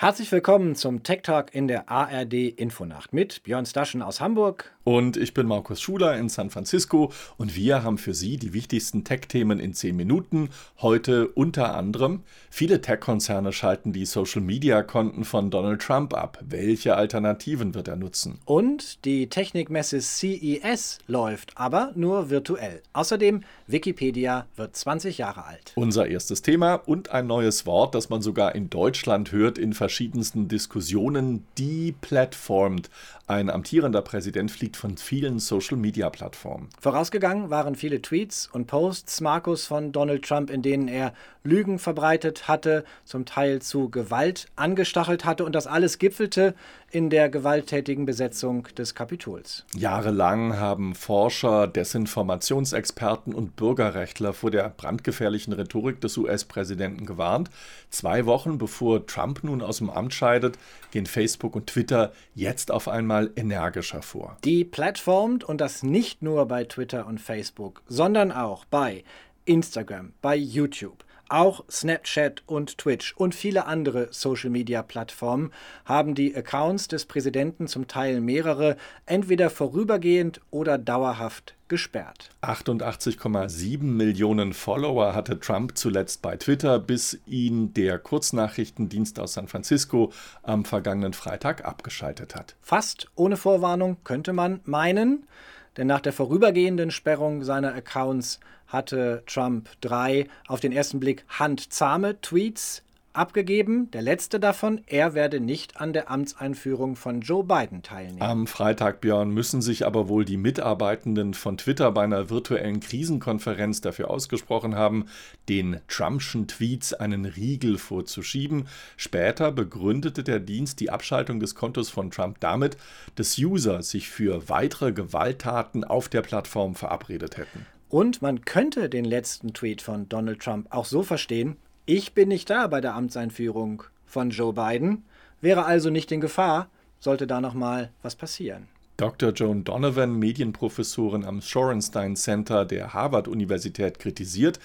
Herzlich willkommen zum Tech Talk in der ARD Infonacht mit Björn Staschen aus Hamburg. Und ich bin Markus Schuler in San Francisco und wir haben für Sie die wichtigsten Tech-Themen in 10 Minuten. Heute unter anderem, viele Tech-Konzerne schalten die Social-Media-Konten von Donald Trump ab. Welche Alternativen wird er nutzen? Und die Technikmesse CES läuft, aber nur virtuell. Außerdem, Wikipedia wird 20 Jahre alt. Unser erstes Thema und ein neues Wort, das man sogar in Deutschland hört in verschiedenen verschiedensten Diskussionen deplatformt. Ein amtierender Präsident fliegt von vielen Social-Media-Plattformen. Vorausgegangen waren viele Tweets und Posts Markus von Donald Trump, in denen er Lügen verbreitet hatte, zum Teil zu Gewalt angestachelt hatte und das alles gipfelte in der gewalttätigen Besetzung des Kapitols. Jahrelang haben Forscher, Desinformationsexperten und Bürgerrechtler vor der brandgefährlichen Rhetorik des US-Präsidenten gewarnt. Zwei Wochen bevor Trump nun aus dem Amt scheidet, gehen Facebook und Twitter jetzt auf einmal energischer vor. Die plattformt und das nicht nur bei Twitter und Facebook, sondern auch bei Instagram, bei YouTube. Auch Snapchat und Twitch und viele andere Social-Media-Plattformen haben die Accounts des Präsidenten, zum Teil mehrere, entweder vorübergehend oder dauerhaft gesperrt. 88,7 Millionen Follower hatte Trump zuletzt bei Twitter, bis ihn der Kurznachrichtendienst aus San Francisco am vergangenen Freitag abgeschaltet hat. Fast ohne Vorwarnung könnte man meinen, denn nach der vorübergehenden Sperrung seiner Accounts hatte Trump drei auf den ersten Blick handzahme Tweets abgegeben. Der letzte davon, er werde nicht an der Amtseinführung von Joe Biden teilnehmen. Am Freitag, Björn, müssen sich aber wohl die Mitarbeitenden von Twitter bei einer virtuellen Krisenkonferenz dafür ausgesprochen haben, den Trumpschen Tweets einen Riegel vorzuschieben. Später begründete der Dienst die Abschaltung des Kontos von Trump damit, dass User sich für weitere Gewalttaten auf der Plattform verabredet hätten. Und man könnte den letzten Tweet von Donald Trump auch so verstehen, ich bin nicht da bei der Amtseinführung von Joe Biden, wäre also nicht in Gefahr, sollte da noch mal was passieren. Dr. Joan Donovan, Medienprofessorin am Shorenstein Center der Harvard-Universität, kritisiert,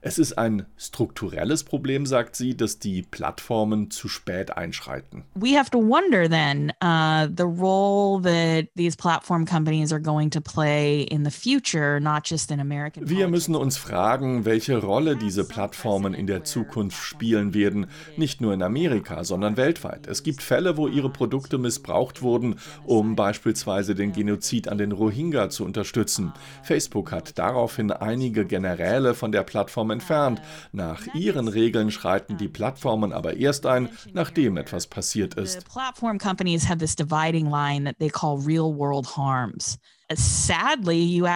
es ist ein strukturelles Problem, sagt sie, dass die Plattformen zu spät einschreiten. We have to wonder then uh, the role that these platform companies are going to play in the future, not just in American. Wir müssen uns fragen, welche Rolle diese Plattformen in der Zukunft spielen werden, nicht nur in Amerika, sondern weltweit. Es gibt Fälle, wo ihre Produkte missbraucht wurden, um beispielsweise den Genozid an den Rohingya zu unterstützen. Facebook hat daraufhin einige Generäle von der Plattform entfernt. Nach ihren Regeln schreiten die Plattformen aber erst ein, nachdem etwas passiert ist. Platform companies have this dividing line that they call real world harms. Sadly, you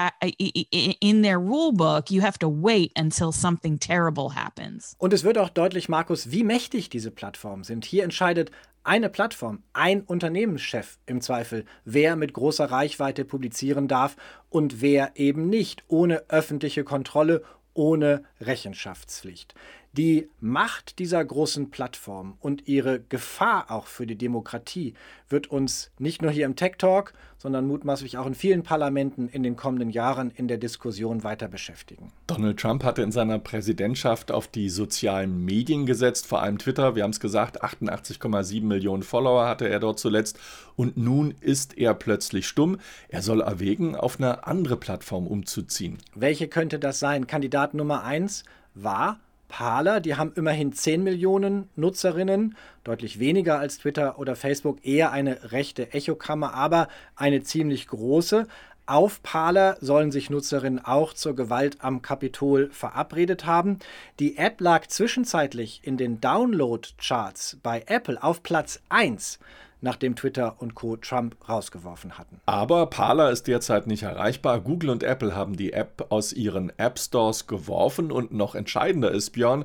in their rule book, you have to wait until something terrible happens. Und es wird auch deutlich, Markus, wie mächtig diese Plattformen sind. Hier entscheidet eine Plattform, ein Unternehmenschef im Zweifel, wer mit großer Reichweite publizieren darf und wer eben nicht, ohne öffentliche Kontrolle, ohne Rechenschaftspflicht. Die Macht dieser großen Plattform und ihre Gefahr auch für die Demokratie wird uns nicht nur hier im Tech Talk, sondern mutmaßlich auch in vielen Parlamenten in den kommenden Jahren in der Diskussion weiter beschäftigen. Donald Trump hatte in seiner Präsidentschaft auf die sozialen Medien gesetzt, vor allem Twitter. Wir haben es gesagt, 88,7 Millionen Follower hatte er dort zuletzt. Und nun ist er plötzlich stumm. Er soll erwägen, auf eine andere Plattform umzuziehen. Welche könnte das sein? Kandidat Nummer 1 war Parler, die haben immerhin 10 Millionen Nutzerinnen, deutlich weniger als Twitter oder Facebook, eher eine rechte Echokammer, aber eine ziemlich große. Auf Parler sollen sich Nutzerinnen auch zur Gewalt am Kapitol verabredet haben. Die App lag zwischenzeitlich in den Download-Charts bei Apple auf Platz 1 nachdem Twitter und Co. Trump rausgeworfen hatten. Aber Parler ist derzeit nicht erreichbar. Google und Apple haben die App aus ihren App Stores geworfen und noch entscheidender ist, Björn,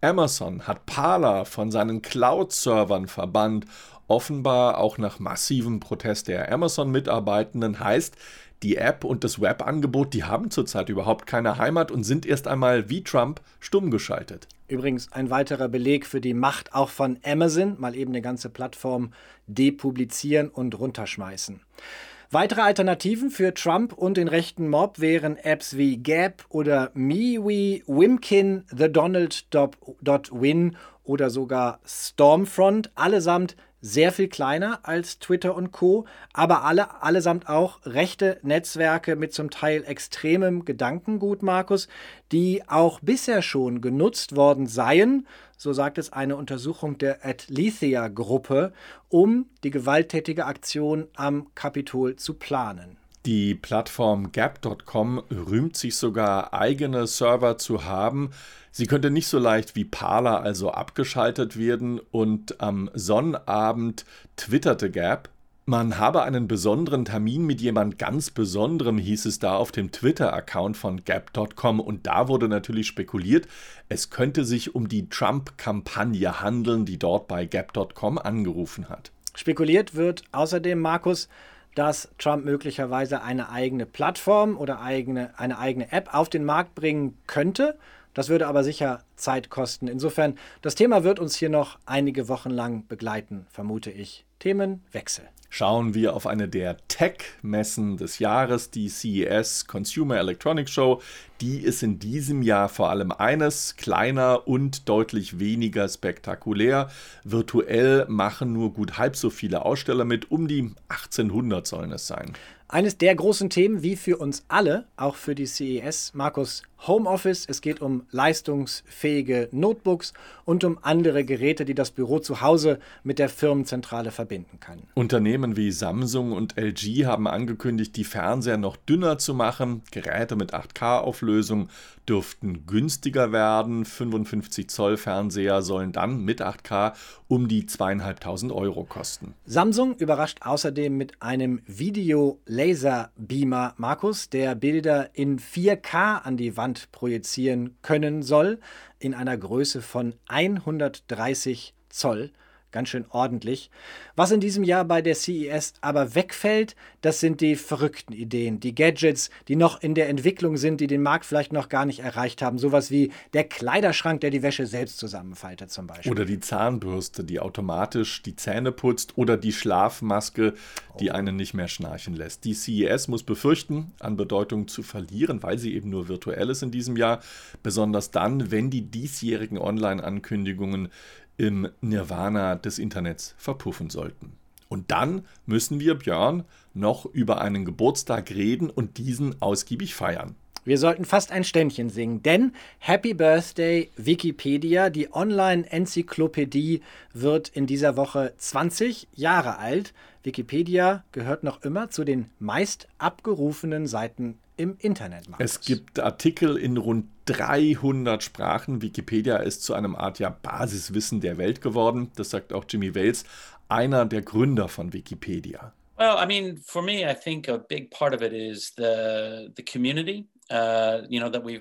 Amazon hat Parler von seinen Cloud-Servern verbannt, offenbar auch nach massivem Protest der Amazon-Mitarbeitenden heißt, die App und das Webangebot, die haben zurzeit überhaupt keine Heimat und sind erst einmal wie Trump stumm geschaltet. Übrigens ein weiterer Beleg für die Macht auch von Amazon, mal eben eine ganze Plattform depublizieren und runterschmeißen. Weitere Alternativen für Trump und den rechten Mob wären Apps wie Gap oder MeWe, Wimkin, The Donald.win oder sogar Stormfront, allesamt sehr viel kleiner als Twitter und Co., aber alle, allesamt auch rechte Netzwerke mit zum Teil extremem Gedankengut, Markus, die auch bisher schon genutzt worden seien, so sagt es eine Untersuchung der Atlethea-Gruppe, um die gewalttätige Aktion am Kapitol zu planen. Die Plattform Gap.com rühmt sich sogar, eigene Server zu haben. Sie könnte nicht so leicht wie Parler also abgeschaltet werden und am Sonnabend twitterte Gap, man habe einen besonderen Termin mit jemand ganz Besonderem, hieß es da auf dem Twitter-Account von Gap.com. Und da wurde natürlich spekuliert, es könnte sich um die Trump-Kampagne handeln, die dort bei Gap.com angerufen hat. Spekuliert wird außerdem, Markus, dass Trump möglicherweise eine eigene Plattform oder eigene, eine eigene App auf den Markt bringen könnte. Das würde aber sicher Zeit kosten. Insofern, das Thema wird uns hier noch einige Wochen lang begleiten, vermute ich. Themenwechsel. Schauen wir auf eine der Tech-Messen des Jahres, die CES Consumer Electronics Show. Die ist in diesem Jahr vor allem eines, kleiner und deutlich weniger spektakulär. Virtuell machen nur gut halb so viele Aussteller mit, um die 1800 sollen es sein. Eines der großen Themen, wie für uns alle, auch für die CES, Markus, Homeoffice. Es geht um leistungsfähige Notebooks und um andere Geräte, die das Büro zu Hause mit der Firmenzentrale verbinden kann. Unternehmen wie Samsung und LG haben angekündigt, die Fernseher noch dünner zu machen. Geräte mit 8K-Auflösung dürften günstiger werden. 55 Zoll Fernseher sollen dann mit 8K um die zweieinhalbtausend Euro kosten. Samsung überrascht außerdem mit einem Video-Laser-Beamer, Markus, der Bilder in 4K an die Wand projizieren können soll, in einer Größe von 130 Zoll ganz schön ordentlich. Was in diesem Jahr bei der CES aber wegfällt, das sind die verrückten Ideen, die Gadgets, die noch in der Entwicklung sind, die den Markt vielleicht noch gar nicht erreicht haben. Sowas wie der Kleiderschrank, der die Wäsche selbst zusammenfaltet zum Beispiel. Oder die Zahnbürste, die automatisch die Zähne putzt. Oder die Schlafmaske, die oh. einen nicht mehr schnarchen lässt. Die CES muss befürchten, an Bedeutung zu verlieren, weil sie eben nur virtuell ist in diesem Jahr. Besonders dann, wenn die diesjährigen Online-Ankündigungen im Nirvana des Internets verpuffen sollten. Und dann müssen wir, Björn, noch über einen Geburtstag reden und diesen ausgiebig feiern. Wir sollten fast ein Ständchen singen, denn Happy Birthday Wikipedia, die Online-Enzyklopädie, wird in dieser Woche 20 Jahre alt. Wikipedia gehört noch immer zu den meist abgerufenen Seiten im Internet. Markus. Es gibt Artikel in rund 300 Sprachen. Wikipedia ist zu einem Art ja Basiswissen der Welt geworden. Das sagt auch Jimmy Wales, einer der Gründer von Wikipedia. Well, I mean, for me, I think a big part of it is the the community. Uh,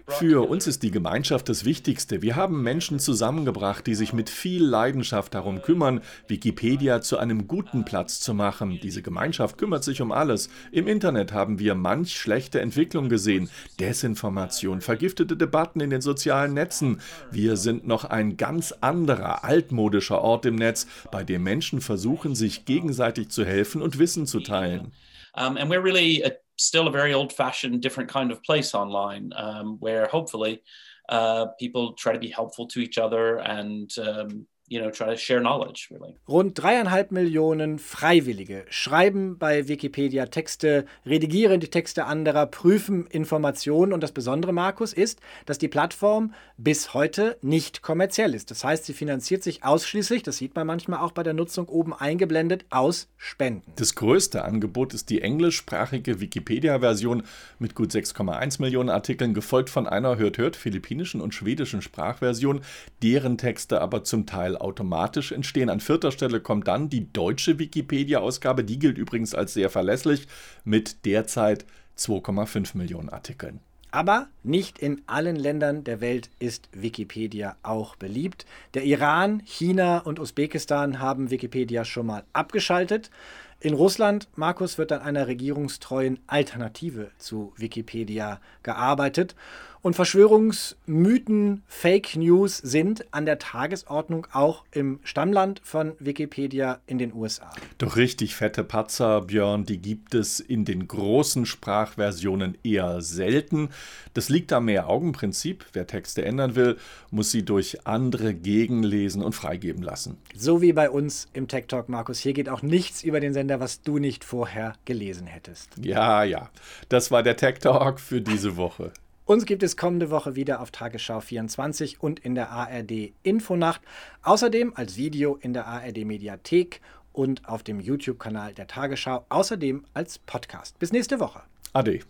Für uns ist die Gemeinschaft das Wichtigste. Wir haben Menschen zusammengebracht, die sich mit viel Leidenschaft darum kümmern, Wikipedia zu einem guten Platz zu machen. Diese Gemeinschaft kümmert sich um alles. Im Internet haben wir manch schlechte Entwicklung gesehen. Desinformation, vergiftete Debatten in den sozialen Netzen. Wir sind noch ein ganz anderer, altmodischer Ort im Netz, bei dem Menschen versuchen, sich gegenseitig zu helfen und Wissen zu teilen. Um, and we're really a still a very old fashioned, different kind of place online um, where hopefully uh, people try to be helpful to each other and um, you know, try to share knowledge, really. Rund dreieinhalb Millionen Freiwillige schreiben bei Wikipedia Texte, redigieren die Texte anderer, prüfen Informationen. Und das Besondere, Markus, ist, dass die Plattform bis heute nicht kommerziell ist. Das heißt, sie finanziert sich ausschließlich, das sieht man manchmal auch bei der Nutzung oben eingeblendet, aus Spenden. Das größte Angebot ist die englischsprachige Wikipedia-Version mit gut 6,1 Millionen Artikeln, gefolgt von einer hört-hört philippinischen und schwedischen Sprachversion, deren Texte aber zum Teil automatisch entstehen. An vierter Stelle kommt dann die deutsche Wikipedia-Ausgabe, die gilt übrigens als sehr verlässlich mit derzeit 2,5 Millionen Artikeln. Aber nicht in allen Ländern der Welt ist Wikipedia auch beliebt. Der Iran, China und Usbekistan haben Wikipedia schon mal abgeschaltet. In Russland, Markus, wird an einer regierungstreuen Alternative zu Wikipedia gearbeitet. Und Verschwörungsmythen, Fake News sind an der Tagesordnung auch im Stammland von Wikipedia in den USA. Doch richtig fette Patzer, Björn, die gibt es in den großen Sprachversionen eher selten. Das liegt am Mehr-Augen-Prinzip. Wer Texte ändern will, muss sie durch andere gegenlesen und freigeben lassen. So wie bei uns im Tech Talk, Markus. Hier geht auch nichts über den Sender, was du nicht vorher gelesen hättest. Ja, ja. Das war der Tech Talk für diese Woche. Uns gibt es kommende Woche wieder auf Tagesschau 24 und in der ARD Infonacht. Außerdem als Video in der ARD Mediathek und auf dem YouTube-Kanal der Tagesschau. Außerdem als Podcast. Bis nächste Woche. Ade.